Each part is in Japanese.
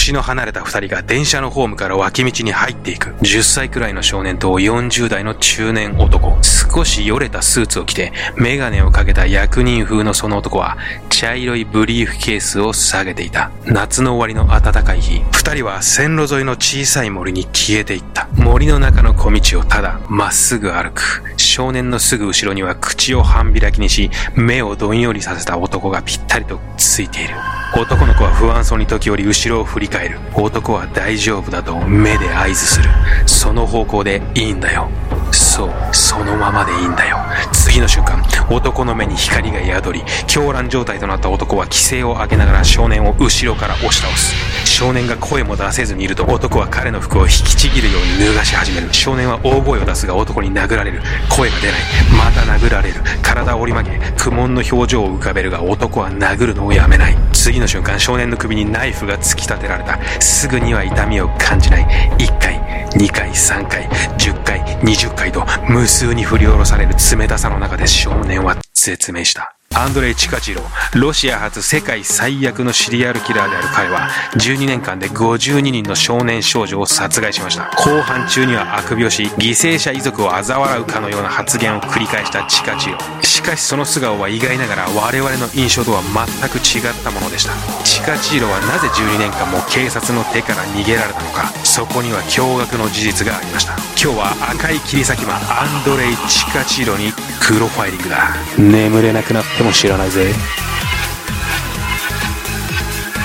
年の離れた二人が電車のホームから脇道に入っていく。10歳くらいの少年と40代の中年男。少しよれたスーツを着て、メガネをかけた役人風のその男は、茶色いブリーフケースを下げていた。夏の終わりの暖かい日、二人は線路沿いの小さい森に消えていった。森の中の小道をただ、まっすぐ歩く。少年のすぐ後ろには口を半開きにし、目をどんよりさせた男がぴったりとついている。男の子は不安そうに時折後ろを振り返る。男は大丈夫だと目で合図する。その方向でいいんだよ。そう、そのままでいいんだよ。次の瞬間、男の目に光が宿り、狂乱状態となった男は規制を上げながら少年を後ろから押し倒す。少年が声も出せずにいると男は彼の服を引きちぎるように脱がし始める。少年は大声を出すが男に殴られる。声が出ない。また殴られる。体を折り曲げ、苦悶の表情を浮かべるが男は殴るのをやめない。次の瞬間、少年の首にナイフが突き立てられた。すぐには痛みを感じない。1回、2回、3回、10回、20回と無数に振り下ろされる冷たさの中で少年は絶命した。アンドレイ・チカチロ、ロシア初世界最悪のシリアルキラーである彼は、12年間で52人の少年少女を殺害しました。後半中には悪病し、犠牲者遺族を嘲笑うかのような発言を繰り返したチカチロ。しかしその素顔は意外ながら我々の印象とは全く違ったものでした。チカチーロはなぜ12年間も警察の手から逃げられたのか、そこには驚愕の事実がありました。今日は赤い切り裂き魔アンドレイ・チカチーロにプロファイリングだ。眠れなくなっても知らないぜ。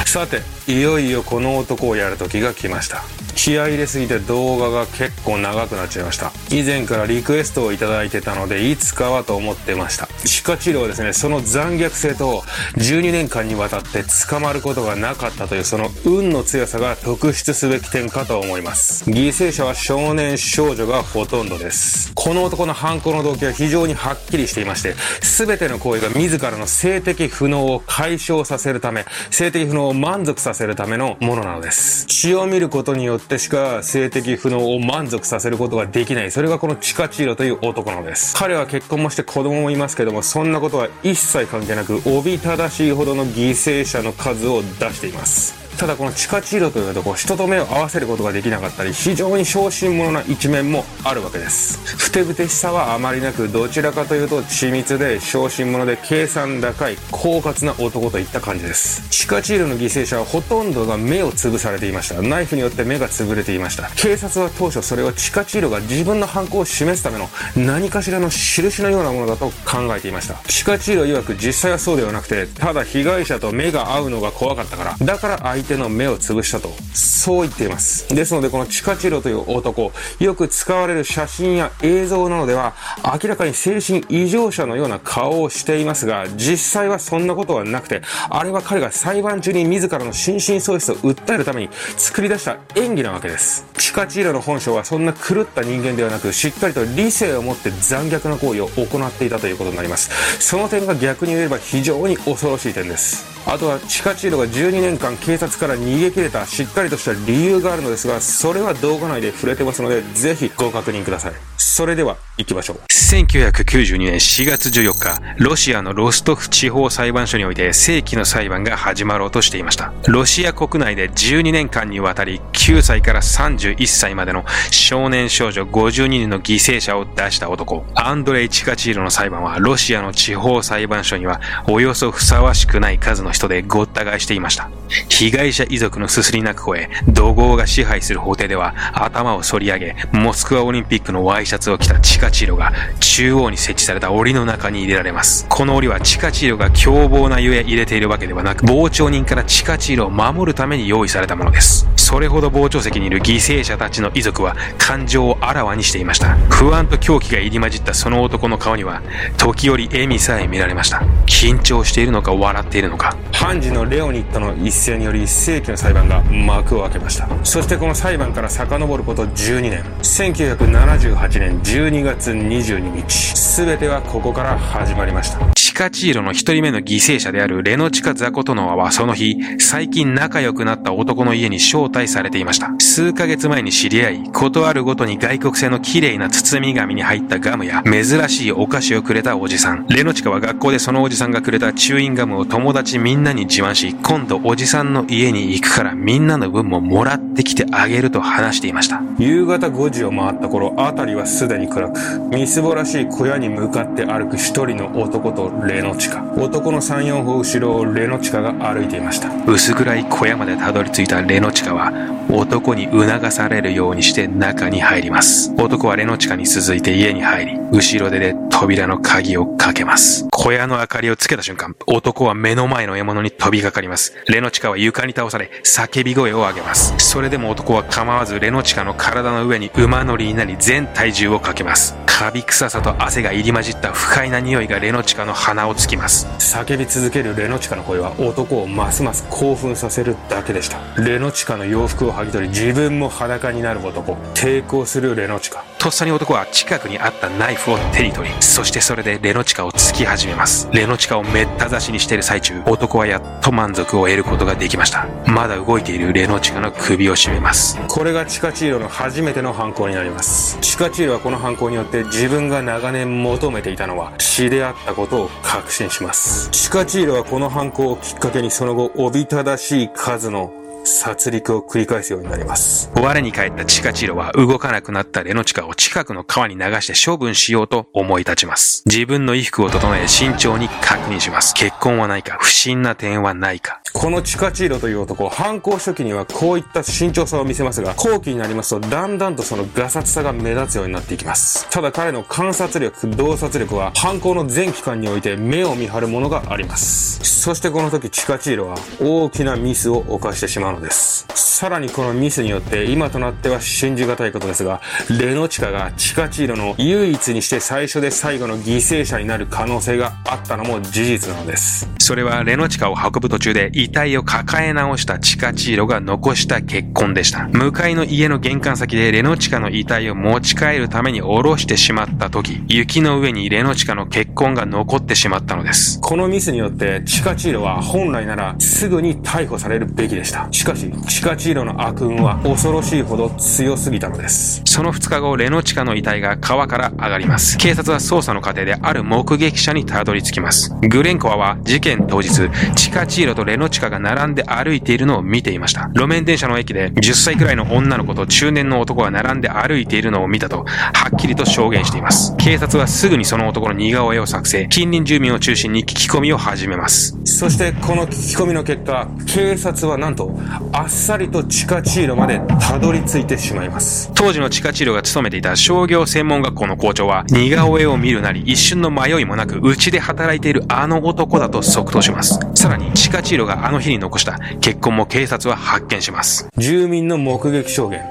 さて、いよいよこの男をやる時が来ました。気合入れすぎて動画が結構長くなっちゃいました。以前からリクエストを頂いてたのでいつかはと思ってました。歯科治療はですねその残虐性と12年間にわたって捕まることがなかったというその運の強さが特筆すべき点かと思います。犠牲者は少年少女がほとんどです。この男の犯行の動機は非常にはっきりしていまして全ての行為が自らの性的不能を解消させるため性的不能を満足させるためのものなのです。血を見ることによってってしか性的不能を満足させることができない。それがこのチカチーロという男なのです。彼は結婚もして子供もいますけども、そんなことは一切関係なく、おびただしいほどの犠牲者の数を出しています。ただこの地下チーロというとこう人と目を合わせることができなかったり非常に小心者な一面もあるわけです。ふてぶてしさはあまりなくどちらかというと緻密で小心者で計算高い狡猾な男といった感じです。地下チーロの犠牲者はほとんどが目を潰されていました。ナイフによって目が潰れていました。警察は当初それは地下チーロが自分の犯行を示すための何かしらの印のようなものだと考えていました。地下チーロ曰く実際はそうではなくてただ被害者と目が合うのが怖かったから。だから相手の目を潰したと、そう言っています。ですので、このチカチロという男、よく使われる写真や映像などでは、明らかに精神異常者のような顔をしていますが、実際はそんなことはなくて、あれは彼が裁判中に自らの心神喪失を訴えるために作り出した演技なわけです。チカチーロの本性はそんな狂った人間ではなく、しっかりと理性を持って残虐な行為を行っていたということになります。その点が逆に言えば非常に恐ろしい点です。あとはチカチーロが12年間警察から逃げ切れたしっかりとした理由があるのですが、それは動画内で触れてますので、ぜひご確認ください。それでは行きましょう。1992年4月14日、ロシアのロストフ地方裁判所において正規の裁判が始まろうとしていました。ロシア国内で12年間にわたり9歳から31歳までの少年少女52人の犠牲者を出した男、アンドレイ・チカチーロの裁判はロシアの地方裁判所にはおよそふさわしくない数の人でごった返していました。被害者遺族のすすり泣く声、怒号が支配する法廷では頭を反り上げ、モスクワオリンピックのワイシャツを着たチカチーロが中央に設置された檻の中に入れられます。この檻はチカチーロが凶暴なゆえ入れているわけではなく、傍聴人からチカチーロを守るために用意されたものです。それほど傍聴席にいる犠牲者たちの遺族は感情をあらわにしていました。不安と狂気が入り混じったその男の顔には、時折笑みさえ見られました。緊張しているのか笑っているのか。判事のレオニットの一斉により世紀の裁判が幕を開けました。そしてこの裁判から遡ること12年。1978年12月22日。全てはここから始まりました。カチーロの一人目の犠牲者であるレノチカ・ザコトノワはその日、最近仲良くなった男の家に招待されていました。数ヶ月前に知り合い、ことあるごとに外国製の綺麗な包み紙に入ったガムや珍しいお菓子をくれたおじさん。レノチカは学校でそのおじさんがくれたチューインガムを友達みんなに自慢し、今度おじさんの家に行くからみんなの分ももらってきてあげると話していました。夕方5時を回った頃、辺りはすでに暗く、みすぼらしい小屋に向かって歩く一人の男とレノチカ。男の3、4歩後ろをレノチカが歩いていました。薄暗い小屋までたどり着いたレノチカは、男に促されるようにして中に入ります。男はレノチカに続いて家に入り、後ろ手で扉の鍵をかけます。小屋の明かりをつけた瞬間、男は目の前の獲物に飛びかかります。レノチカは床に倒され、叫び声を上げます。それでも男は構わずレノチカの体の上に馬乗りになり全体重をかけます。カビ臭さと汗が入り混じった不快な匂いがレノチカの鼻をつきます。叫び続けるレノチカの声は男をますます興奮させるだけでした。レノチカの洋服を剥ぎ取り自分も裸になる男。抵抗するレノチカ。とっさに男は近くにあったナイフを手に取り、そしてそれでレノチカを突き始めます。レノチカをめった刺しにしている最中、男はやっと満足を得ることができました。まだ動いているレノチカの首を絞めます。これがチカチーロの初めての犯行になります。チカチーロはこの犯行によって自分が長年求めていたのは血であったことを確信します。チカチールはこの犯行をきっかけにその後、おびただしい数の殺戮を繰り返すようになります。我に返ったチカチロは動かなくなったレノチカを近くの川に流して処分しようと思い立ちます。自分の衣服を整え慎重に確認します。結婚はないか、不審な点はないか。このチカチーロという男、犯行初期にはこういった慎重さを見せますが、後期になりますとだんだんとそのガサツさが目立つようになっていきます。ただ彼の観察力、洞察力は犯行の全期間において目を見張るものがあります。そしてこの時チカチーロは大きなミスを犯してしまうのです。さらにこのミスによって今となっては信じがたいことですが、レノチカがチカチーロの唯一にして最初で最後の犠牲者になる可能性があったのも事実なのです。それはレノチカを運ぶ途中で遺体を抱え直したチカチーロが残した結婚でした。向かいの家の玄関先でレノチカの遺体を持ち帰るために下ろしてしまった時、雪の上にレノチカの結婚が残ってしまったのです。このミスによってチカチーロは本来ならすぐに逮捕されるべきでした。しかし、チカチーロの悪運は恐ろしいほど強すぎたのです。その2日後、レノチカの遺体が川から上がります。警察は捜査の過程である目撃者にたどり着きます。グレンコアは事件当日、チカチーロとレノチカが並んで歩いているのを見ていました。路面電車の駅で10歳くらいの女の子と中年の男が並んで歩いているのを見たと、はっきりと証言しています。警察はすぐにその男の似顔絵を作成、近隣住民を中心に聞き込みを始めます。そしてこの聞き込みの結果、警察はなんと、あっさりと地下チーロまでたどり着いてしまいます。当時の地下チーロが勤めていた商業専門学校の校長は、似顔絵を見るなり一瞬の迷いもなく、うちで働いているあの男だと即答します。さらに、地下チーロがあの日に残した結婚も警察は発見します。住民の目撃証言。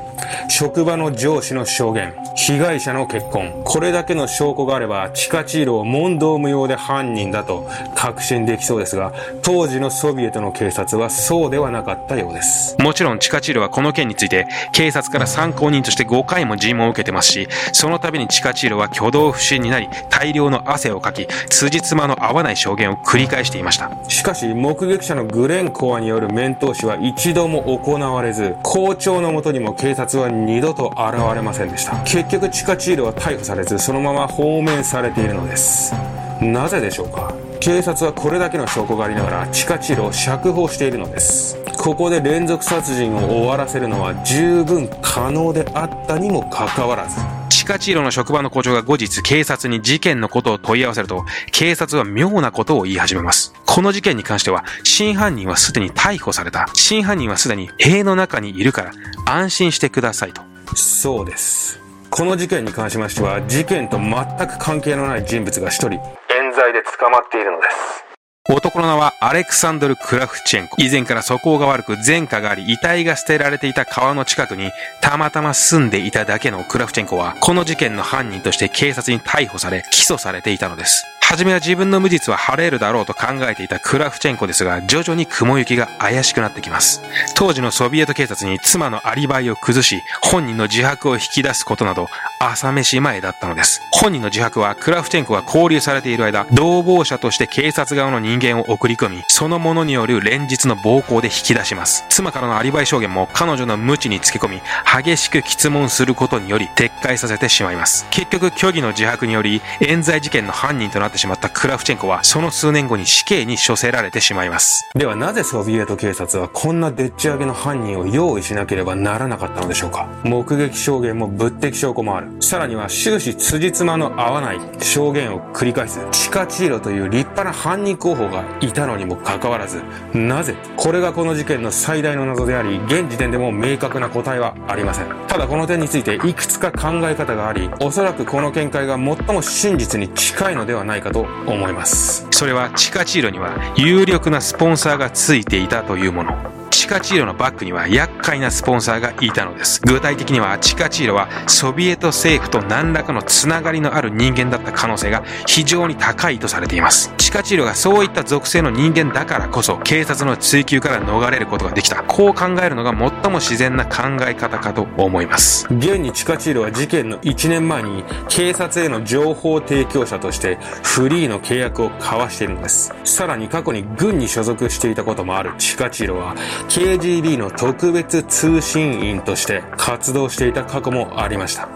職場の上司の証言、被害者の結婚、これだけの証拠があれば、地下チールを問答無用で犯人だと確信できそうですが、当時のソビエトの警察はそうではなかったようです。もちろん地下チールはこの件について、警察から参考人として5回も尋問を受けてますし、その度に地下チールは挙動不審になり、大量の汗をかき、辻褄の合わない証言を繰り返していました。しかし、目撃者のグレンコアによる面通しは一度も行われず、校長のもとにも警察は二度と現れませんでした。結局地下チールは逮捕されずそのまま放免されているのです。なぜでしょうか？警察はこれだけの証拠がありながら地下チールを釈放しているのです。ここで連続殺人を終わらせるのは十分可能であったにもかかわらず。チカチーロの職場の校長が後日警察に事件のことを問い合わせると、警察は妙なことを言い始めます。この事件に関しては、真犯人はすでに逮捕された。真犯人はすでに塀の中にいるから、安心してくださいと。そうです。この事件に関しましては、事件と全く関係のない人物が一人、冤罪で捕まっているのです。男の名はアレクサンドル・クラフチェンコ。以前から素行が悪く前科があり、遺体が捨てられていた川の近くにたまたま住んでいただけのクラフチェンコは、この事件の犯人として警察に逮捕され、起訴されていたのです。はじめは自分の無実は晴れるだろうと考えていたクラフチェンコですが、徐々に雲行きが怪しくなってきます。当時のソビエト警察に妻のアリバイを崩し、本人の自白を引き出すことなど、朝飯前だったのです。本人の自白は、クラフチェンコが交留されている間、同房者として警察側の人間を送り込み、その者による連日の暴行で引き出します。妻からのアリバイ証言も彼女の無知につけ込み、激しく質問することにより撤回させてしまいます。結局、虚偽の自白により、冤罪事件の犯人となってしまったクラフチェンコは、その数年後に死刑に処せられてしまいます。ではなぜソビエト警察はこんなでっち上げの犯人を用意しなければならなかったのでしょうか？目撃証言も物的証拠もある。さらには終始辻褄の合わない証言を繰り返すチカチーロという立派な犯人候補がいたのにもかかわらず、なぜこれがこの事件の最大の謎であり、現時点でも明確な答えはありません。ただこの点についていくつか考え方があり、おそらくこの見解が最も真実に近いのではないかと思います。それはチカチーロには有力なスポンサーがついていたというもの。チカチーロのバックには厄介なスポンサーがいたのです。具体的にはチカチーロはソビエト政府と何らかのつながりのある人間だった可能性が非常に高いとされています。チカチーロがそういった属性の人間だからこそ警察の追及から逃れることができた。こう考えるのが最も自然な考え方かと思います。現にチカチーロは事件の1年前に警察への情報提供者としてフリーの契約を交わしているのです。さらに過去に軍に所属していたこともあるチカチーロは KGB の特別通信員として活動していた過去もありました。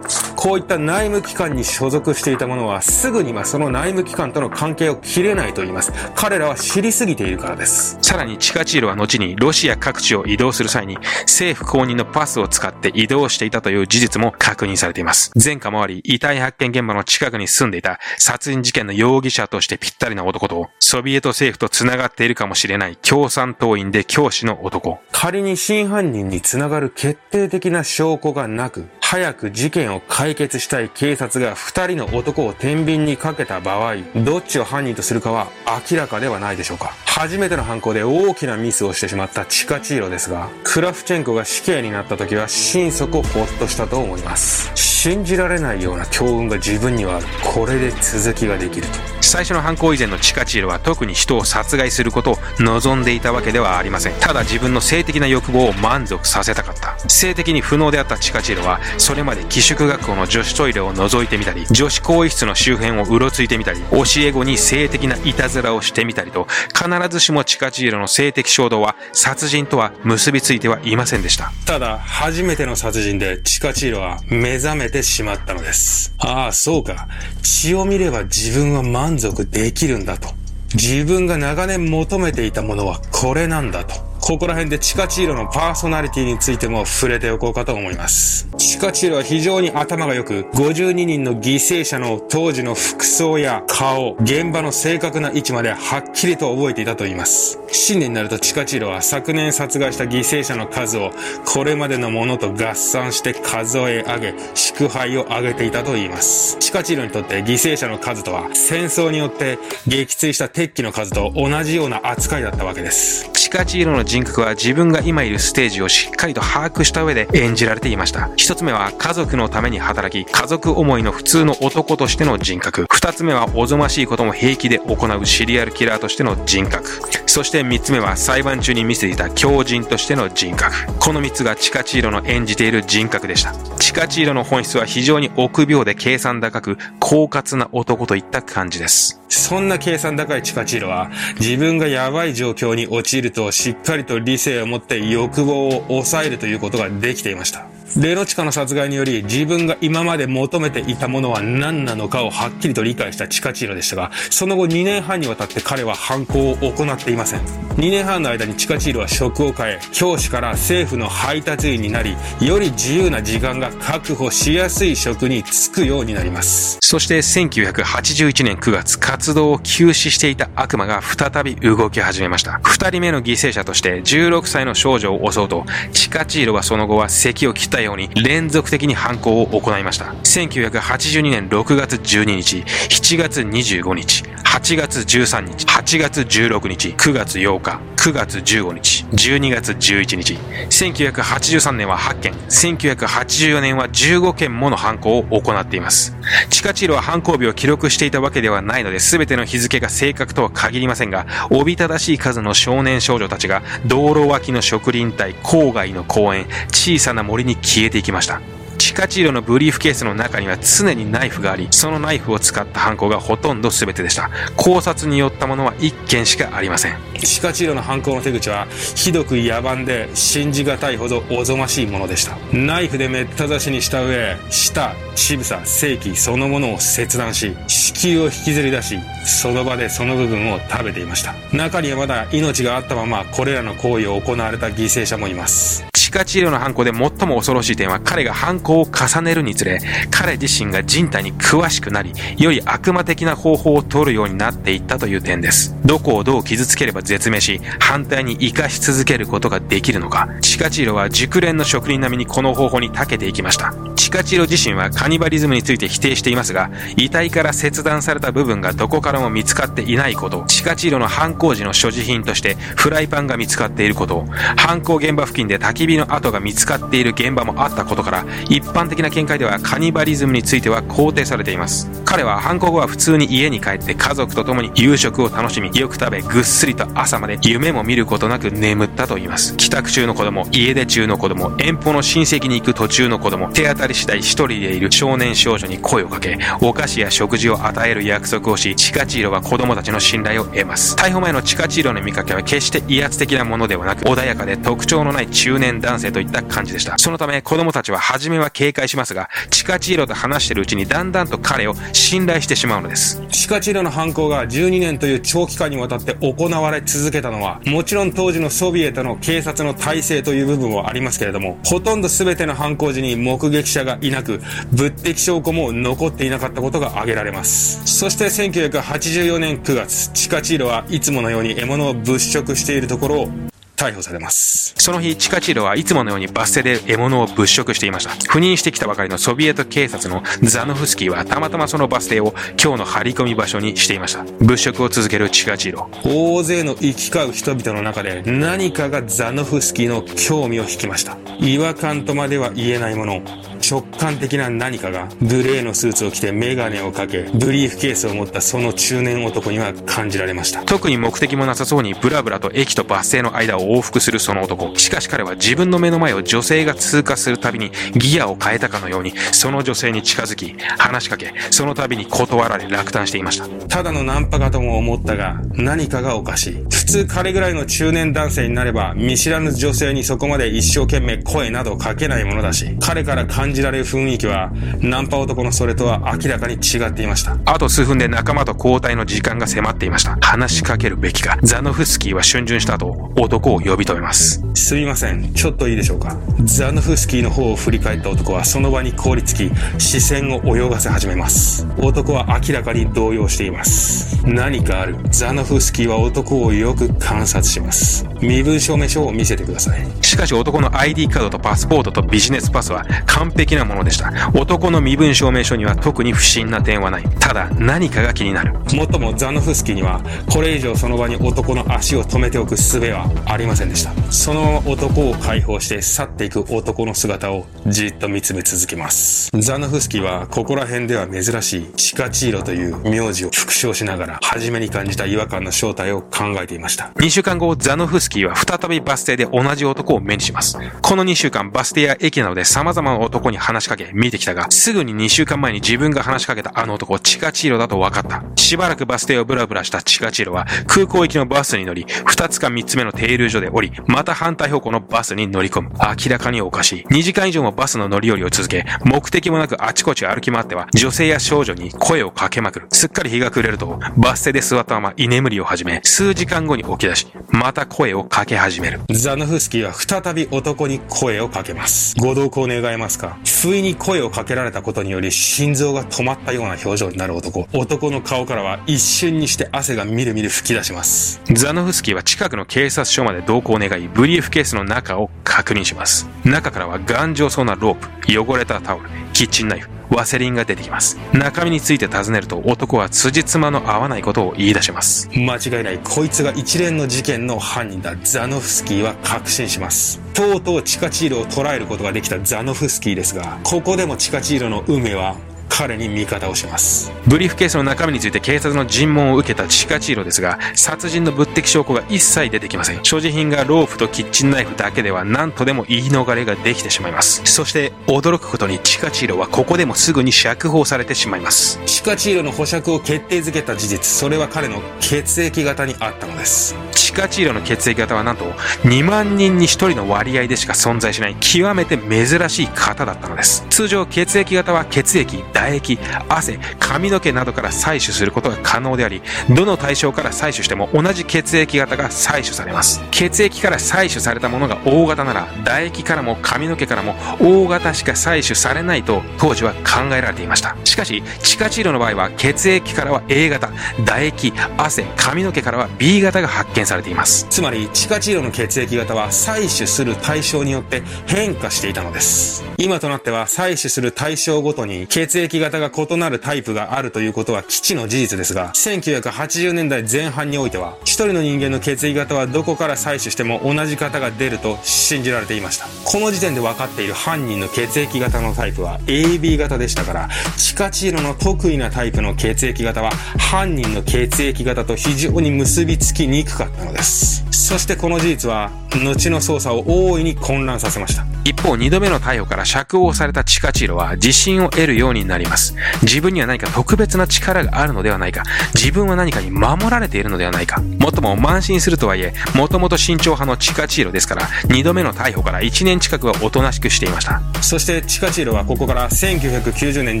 こういった内務機関に所属していた者はすぐにはその内務機関との関係を切れないと言います。彼らは知りすぎているからです。さらにチカチールは後にロシア各地を移動する際に政府公認のパスを使って移動していたという事実も確認されています。前科もあり、遺体発見現場の近くに住んでいた殺人事件の容疑者としてぴったりな男と、ソビエト政府と繋がっているかもしれない共産党員で教師の男。仮に真犯人に繋がる決定的な証拠がなく、早く事件を解解決したい警察が2人の男を天秤にかけた場合、どっちを犯人とするかは明らかではないでしょうか。初めての犯行で大きなミスをしてしまったチカチーロですが、クラフチェンコが死刑になった時は心底ホッとしたと思います。信じられないような強運が自分にはある。これで続きができると。最初の犯行以前のチカチールは特に人を殺害することを望んでいたわけではありません。ただ自分の性的な欲望を満足させたかった。性的に不能であったチカチールは、それまで寄宿学校の女子トイレを覗いてみたり、女子更衣室の周辺をうろついてみたり、教え子に性的ないたずらをしてみたりと、必ずしもチカチールの性的衝動は殺人とは結びついてはいませんでした。ただ、初めての殺人でチカチールは目覚めてしまったのです。ああ、そうか。血を見れば自分は満足できるんだと。自分が長年求めていたものはこれなんだと。ここら辺でチカチーロのパーソナリティについても触れておこうかと思います。チカチーロは非常に頭が良く、52人の犠牲者の当時の服装や顔、現場の正確な位置まではっきりと覚えていたと言います。新年になるとチカチーロは昨年殺害した犠牲者の数をこれまでのものと合算して数え上げ、祝杯を上げていたと言います。チカチーロにとって犠牲者の数とは戦争によって撃墜した鉄器の数と同じような扱いだったわけです。チカチーロの人格は自分が今いるステージをしっかりと把握した上で演じられていました。一つ目は家族のために働き、家族思いの普通の男としての人格。二つ目はおぞましいことも平気で行うシリアルキラーとしての人格。そして三つ目は裁判中に見せていた狂人としての人格。この三つがチカチーロの演じている人格でした。チカチーロの本質は非常に臆病で計算高く、狡猾な男といった感じです。そんな計算高いチカチーロは、自分がやばい状況に陥るとしっかりと理性を持って欲望を抑えるということができていました。レノチカの殺害により自分が今まで求めていたものは何なのかをはっきりと理解したチカチーロでしたが、その後2年半にわたって彼は犯行を行っていません。2年半の間にチカチーロは職を変え、教師から政府の配達員になり、より自由な時間が確保しやすい職に就くようになります。そして1981年9月、活動を休止していた悪魔が再び動き始めました。2人目の犠牲者として16歳の少女を襲うと、チカチーロはその後は咳を切ったように連続的に犯行を行いました。1982年6月12日、7月25日、8月13日、8月16日、9月8日、9月15日、12月11日。1983年は8件、1984年は15件もの犯行を行っています。チカチーロは犯行日を記録していたわけではないのです、全ての日付が正確とは限りませんが、おびただしい数の少年少女たちが道路脇の植林帯、郊外の公園、小さな森に消えていきました。チカチーロのブリーフケースの中には常にナイフがあり、そのナイフを使った犯行がほとんど全てでした。考察によったものは1件しかありません。チカチーロの犯行の手口はひどく野蛮で信じがたいほどおぞましいものでしたナイフでめった刺しにした上舌乳房正規そのものを切断し子宮を引きずり出しその場でその部分を食べていました中にはまだ命があったままこれらの行為を行われた犠牲者もいますチカチーロの犯行で最も恐ろしい点は彼が犯行を重ねるにつれ彼自身が人体に詳しくなりより悪魔的な方法を取るようになっていったという点です。どこをどう傷つければ絶命し反対に生かし続けることができるのか。チカチーロは熟練の職人並みにこの方法に長けていきました。チカチーロ自身はカニバリズムについて否定していますが遺体から切断された部分がどこからも見つかっていないこと。チカチーロの犯行時の所持品としてフライパンが見つかっていること。犯行現場付近で焚き火の跡が見つかっている現場もあったことから一般的な見解ではカニバリズムについては肯定されています。彼は犯行後は普通に家に帰って家族と共に夕食を楽しみよく食べぐっすりと朝まで夢も見ることなく眠ったと言います。帰宅中の子供家出中の子供遠方の親戚に行く途中の子供手当たり次第一人でいる少年少女に声をかけお菓子や食事を与える約束をしチカチーロは子供たちの信頼を得ます。逮捕前のチカチーロの見かけは決して威圧的なものではなく穏やかで特徴のない中年男男性といった感じでした。そのため子供たちは初めは警戒しますがチカチーロと話しているうちにだんだんと彼を信頼してしまうのです。チカチーロの犯行が12年という長期間にわたって行われ続けたのはもちろん当時のソビエトの警察の体制という部分はありますけれどもほとんど全ての犯行時に目撃者がいなく物的証拠も残っていなかったことが挙げられます。そして1984年9月チカチーロはいつものように獲物を物色しているところを逮捕されますその日、チカチーロはいつものようにバス停で獲物を物色していました。赴任してきたばかりのソビエト警察のザノフスキーはたまたまそのバス停を今日の張り込み場所にしていました。物色を続けるチカチーロ。大勢の行き交う人々の中で何かがザノフスキーの興味を引きました違和感とまでは言えないもの直感的な何かがグレーのスーツを着てメガネをかけブリーフケースを持ったその中年男には感じられました特に目的もなさそうにブラブラと駅とバス停の間を往復するその男。しかし彼は自分の目の前を女性が通過するたびにギアを変えたかのようにその女性に近づき、話しかけ、その度に断られ落胆していました。ただのナンパかとも思ったが何かがおかしい普通彼ぐらいの中年男性になれば見知らぬ女性にそこまで一生懸命声などかけないものだし彼から感じられる雰囲気はナンパ男のそれとは明らかに違っていましたあと数分で仲間と交代の時間が迫っていました。話しかけるべきか。ザノフスキーは逡巡した後、男を呼び止めます。すみませんちょっといいでしょうかザノフスキーの方を振り返った男はその場に凍りつき視線を泳がせ始めます男は明らかに動揺しています何かあるザノフスキーは男をよく観察します身分証明書を見せてくださいしかし男の ID カードとパスポートとビジネスパスは完璧なものでした。男の身分証明書には特に不審な点はない。ただ何かが気になる。もっともザノフスキーにはこれ以上その場に男の足を止めておく術はありませんでしたそのまま男を解放して去っていく男の姿をじっと見つめ続けますザノフスキーはここら辺では珍しいチカチーロという名字を復唱しながら初めに感じた違和感の正体を考えていました2週間後、ザノフスキーは再びバス停で同じ男を目にします。この2週間、バス停や駅などで様々な男に話しかけ、見てきたが、すぐに2週間前に自分が話しかけたあの男、チカチーロだと分かった。しばらくバス停をブラブラしたチカチーロは、空港行きのバスに乗り、2つか3つ目の停留所で降り、また反対方向のバスに乗り込む。明らかにおかしい。2時間以上もバスの乗り降りを続け、目的もなくあちこち歩き回っては、女性や少女に声をかけまくる。すっかり日が暮れると、バス停で座ったまま居眠りを始め、数時間後に起き出し、また声をかけ始める。ザノフスキーは再び男に声をかけます。ご同行願えますか？不意に声をかけられたことにより心臓が止まったような表情になる男。男の顔からは一瞬にして汗がみるみる吹き出します。ザノフスキーは近くの警察署まで同行願い、ブリーフケースの中を確認します。中からは頑丈そうなロープ、汚れたタオル、キッチンナイフ、ワセリンが出てきます。中身について尋ねると男は辻褄の合わないことを言い出します。間違いないこいつが一連の事件の犯人だザノフスキーは確信しますとうとうチカチーロを捉えることができたザノフスキーですがここでもチカチーロの運命は彼に味方をしますブリーフケースの中身について警察の尋問を受けたチカチーロですが、殺人の物的証拠が一切出てきません。所持品がロープとキッチンナイフだけでは何とでも言い逃れができてしまいます。そして驚くことにチカチーロはここでもすぐに釈放されてしまいます。チカチーロの保釈を決定づけた事実それは彼の血液型にあったのですチカチーロの血液型はなんと2万人に1人の割合でしか存在しない極めて珍しい型だったのです。通常血液型は血液、唾液、汗、髪の毛などから採取することが可能であり、どの対象から採取しても同じ血液型が採取されます。血液から採取されたものが O 型なら、唾液からも髪の毛からも O 型しか採取されないと当時は考えられていました。しかし、チカチーロの場合は血液からは A 型、唾液、汗、髪の毛からは B 型が発見されています。つまりチカチーロの血液型は採取する対象によって変化していたのです今となっては採取する対象ごとに血液型が異なるタイプがあるということは基地の事実ですが1980年代前半においては一人の人間の血液型はどこから採取しても同じ型が出ると信じられていました。この時点で分かっている犯人の血液型のタイプは AB 型でしたからチカチーロの得意なタイプの血液型は犯人の血液型と非常に結びつきにくかったのです。そしてこの事実は後の捜査を大いに混乱させました。一方、二度目の逮捕から釈放されたチカチーロは自信を得るようになりります。自分には何か特別な力があるのではないか。自分は何かに守られているのではないか。もっとも慢心するとはいえ、もともと慎重派のチカチーロですから、二度目の逮捕から1年近くはおとなしくしていました。そしてチカチーロはここから1990年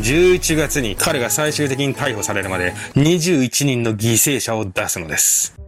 11月に彼が最終的に逮捕されるまで21人の犠牲者を出すのです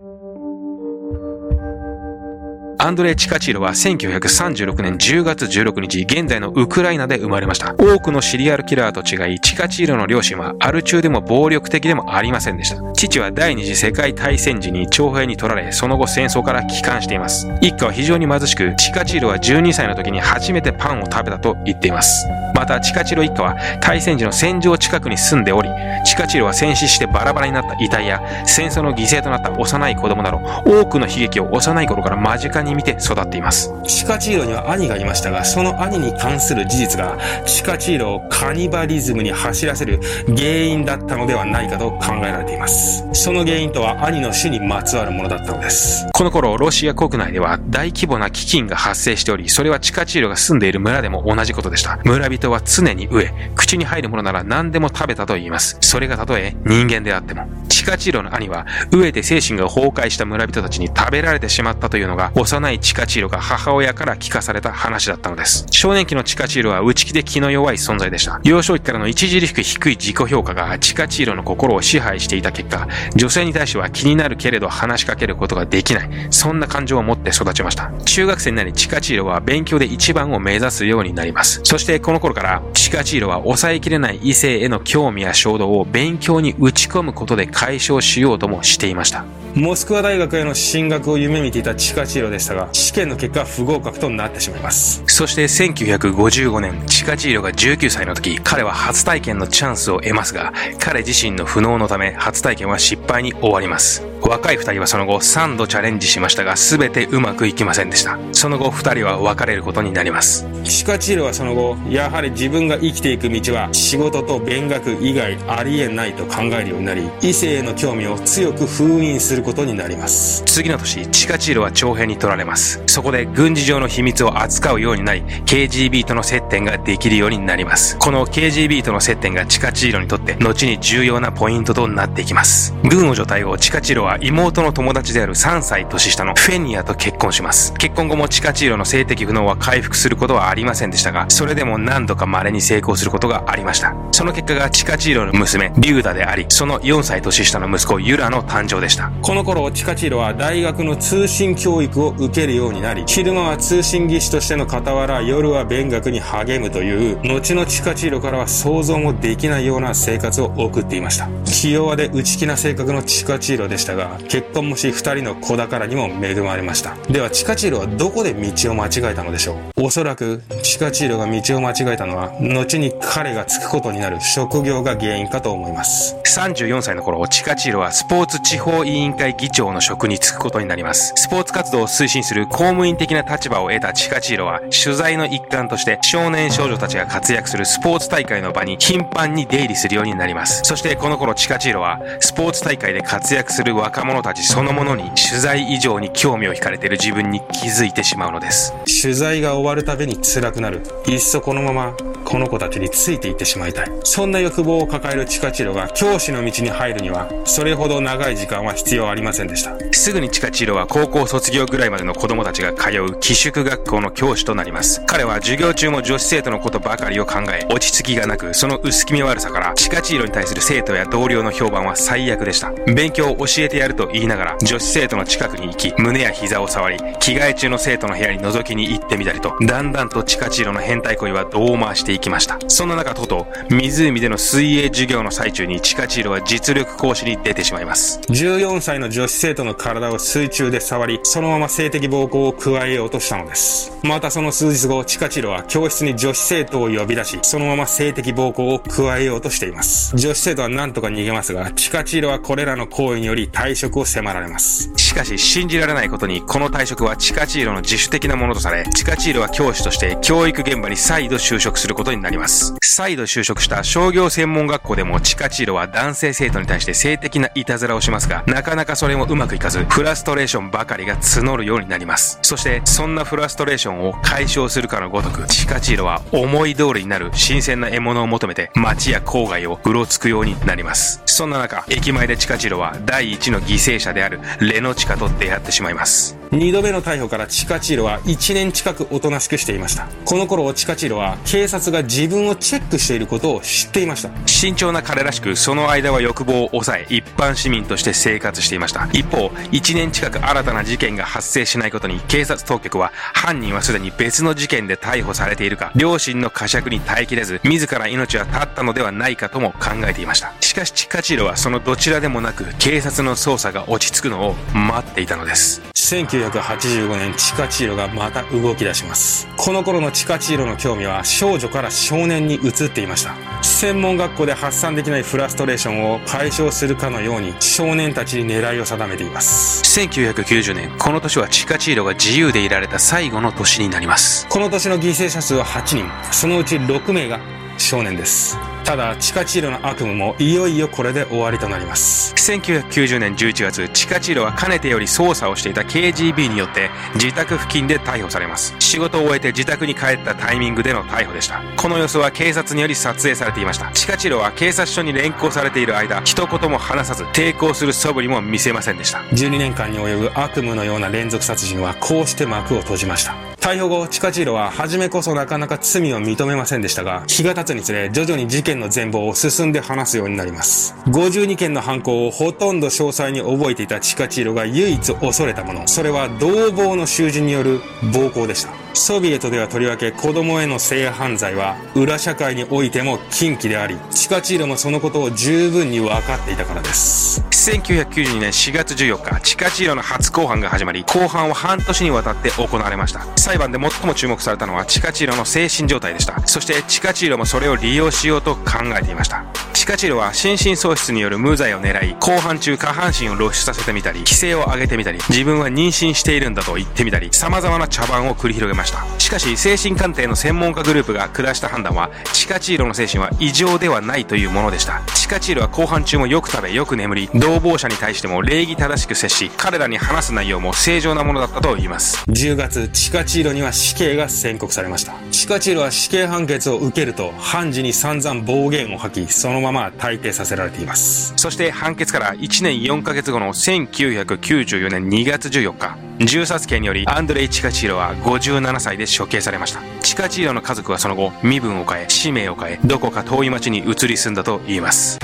アンドレイ・チカチーロは1936年10月16日、現在のウクライナで生まれました。多くのシリアルキラーと違い、チカチーロの両親はアル中でも暴力的でもありませんでした。父は第二次世界大戦時に徴兵に取られ、その後戦争から帰還しています。一家は非常に貧しく、チカチーロは12歳の時に初めてパンを食べたと言っています。また、チカチーロ一家は大戦時の戦場近くに住んでおり、チカチーロは戦死してバラバラになった遺体や、戦争の犠牲となった幼い子供など、多くの悲劇を幼い頃から間近に見て育っています。チカチーロには兄がいましたがその兄に関する事実がチカチーロをカニバリズムに走らせる原因だったのではないかと考えられていますその原因とは兄の死にまつわるものだったのですこの頃、ロシア国内では大規模な飢饉が発生しており、それはチカチーロが住んでいる村でも同じことでした。村人は常に飢え、口に入るものなら何でも食べたと言います。それがたとえ人間であっても。チカチーロの兄は、飢えて精神が崩壊した村人たちに食べられてしまったというのが、幼いチカチーロが母親から聞かされた話だったのです。少年期のチカチーロは内気で気の弱い存在でした。幼少期からの著しく低い自己評価がチカチーロの心を支配していた結果、女性に対しては気になるけれど話しかけることができない。そんな感情を持って育ちました。中学生になりチカチーロは勉強で一番を目指すようになります。そしてこの頃からチカチーロは抑えきれない異性への興味や衝動を勉強に打ち込むことで解消しようともしていました。モスクワ大学への進学を夢見ていたチカチーロでしたが試験の結果は不合格となってしまいますそして1955年、チカチーロが19歳の時、彼は初体験のチャンスを得ますが、彼自身の不能のため初体験は失敗に終わります。若い二人はその後3度チャレンジしましたが、全てうまくいきませんでした。その後二人は別れることになります。チカチーロはその後やはり自分が生きていく道は仕事と勉学以外ありえないと考えるようになり異性への興味を強く封印することになります次の年、チカチーロは徴兵に取られます。そこで軍事上の秘密を扱うようになり、KGB との接点ができるようになります。この KGB との接点がチカチーロにとって、後に重要なポイントとなっていきます。軍を除隊後、チカチーロは妹の友達である3歳年下のフェニアと結婚します。結婚後もチカチーロの性的不能は回復することはありませんでしたが、それでも何度か稀に成功することがありました。その結果がチカチーロの娘、リューダであり、その4歳年下の息子、ユラの誕生でした。この頃、チカチーロは大学の通信教育を受けるようになり、昼間は通信技師としての傍ら、夜は勉学に励むという、後のチカチーロからは想像もできないような生活を送っていました。器用で内気な性格のチカチーロでしたが、結婚もし二人の子宝にも恵まれました。では、チカチーロはどこで道を間違えたのでしょう？おそらく、チカチーロが道を間違えたのは、後に彼がつくことになる職業が原因かと思います。34歳の頃、チカチーロはスポーツ地方委員会議長の職に就くことになります。スポーツ活動を推進する公務員的な立場を得たチカチーロは、取材の一環として少年少女たちが活躍するスポーツ大会の場に頻繁に出入りするようになります。そしてこの頃チカチーロは、スポーツ大会で活躍する若者たちそのものに取材以上に興味を惹かれている自分に気づいてしまうのです。取材が終わるたびに辛くなる。いっそこのままこの子たちについていってしまいたい。そんな欲望を抱えるチカチロが教師の道に入るには、それほど長い時間は必要ありませんでした。すぐにチカチロは高校卒業ぐらいまでの子供たちが通う寄宿学校の教師となります。彼は授業中も女子生徒のことばかりを考え、落ち着きがなく、その薄気味悪さから、チカチーロに対する生徒や同僚の評判は最悪でした。勉強を教えてやると言いながら、女子生徒の近くに行き、胸や膝を触り、着替え中の生徒の部屋に覗きに行ってみたりと、だんだんとチカチーロの変態恋はどう回していきました。そんな中、とうとう、湖での水泳授業の最中にチカチーロは実力講師に出てしまいます。14歳の女子生徒の体を水中で触り、そのまま性的暴行を加えようとしたのです。またその数日後、チカチーロは教室に女子生徒を呼び出し、そのまま性的暴行を加えようとしています。女子生徒は何とか逃げますが、チカチーロはこれらの行為により退職を迫られます。しかし、信じられないことに、この退職はチカチーロの自主的なものとされ、チカチーロは教師として教育現場に再度就職することになります。再度就職した商業専門学校でもチカチーロは男性生徒に対して性的ないたずらをしますが、なかなかそれもうまくいかず、フラストレーションばかりが募るようになります。そして、そんなフラストレーションを解消するかのごとく、チカチーロは思い通りになる新鮮な獲物を求めて街や郊外をうろつくようになります。そんな中、駅前でチカチーロは第一の犠牲者であるレノチカと出会ってしまいます。二度目の逮捕からチカチーロは1年近くおとなしくしていました。この頃チカチーロは警察が自分をチェックしていることを知っていました。慎重な彼らしくその間は欲望を抑え一般市民として生活していました。一方、1年近く新たな事件が発生しないことに警察当局は犯人はすでに別の事件で逮捕されているか、両親の呵責に耐えきれず自ら命は絶ったのではないかとも考えていました。しかしチカチーロはそのどちらでもなく警察の捜査が落ち着くのを待っていたのです。1985年チカチーロがまた動き出します。この頃のチカチーロの興味は少女から少年に移っていました。専門学校で発散できないフラストレーションを解消するかのように少年たちに狙いを定めています。1990年、この年はチカチーロが自由でいられた最後の年になります。この年の犠牲者数は8人、そのうち6名が少年です。ただ、地下チーロの悪夢もいよいよこれで終わりとなります。1990年11月、地下チーロはかねてより捜査をしていた KGB によって自宅付近で逮捕されます。仕事を終えて自宅に帰ったタイミングでの逮捕でした。この様子は警察により撮影されていました。地下チーロは警察署に連行されている間、一言も話さず抵抗する素振りも見せませんでした。12年間に及ぶ悪夢のような連続殺人はこうして幕を閉じました。逮捕後、チカチーロは初めこそなかなか罪を認めませんでしたが、日が経つにつれ徐々に事件の全貌を進んで話すようになります。52件の犯行をほとんど詳細に覚えていたチカチーロが唯一恐れたもの、それは同房の囚人による暴行でした。ソビエトではとりわけ子供への性犯罪は裏社会においても禁忌であり、チカチーロもそのことを十分に分かっていたからです。1992年4月14日、チカチーロの初公判が始まり、公判は半年にわたって行われました。裁判で最も注目されたのはチカチーロの精神状態でした。そしてチカチーロもそれを利用しようと考えていました。チカチーロは心神喪失による無罪を狙い、公判中下半身を露出させてみたり、規制を上げてみたり、自分は妊娠しているんだと言ってみたり、様々な茶番を繰り広げました。しかし、精神鑑定の専門家グループが下した判断は、チカチーロの精神は異常ではないというものでした。チカチーロは公判中もよく食べ、よく眠り、同房者に対しても礼儀正しく接し、彼らに話す内容も正常なものだったと言います。10月、チカチーロには死刑が宣告されました。チカチーロは死刑判決を受けると、判事に散々暴言を吐き、そのまま退廷させられています。そして判決から1年4ヶ月後の1994年2月14日、銃殺刑によりアンドレイ・チカチーロは57歳で処刑されました。チカチーロの家族はその後、身分を変え、氏名を変え、どこか遠い町に移り住んだと言います。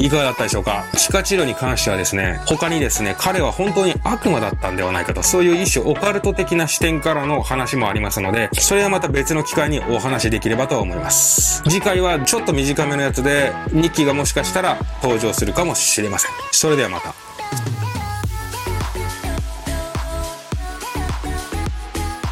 いかがだったでしょうか？地下治療に関してはですね、他にですね、彼は本当に悪魔だったんではないかと、そういう一種オカルト的な視点からの話もありますので、それはまた別の機会にお話しできればと思います。次回はちょっと短めのやつで、ニッキーがもしかしたら登場するかもしれません。それではまた。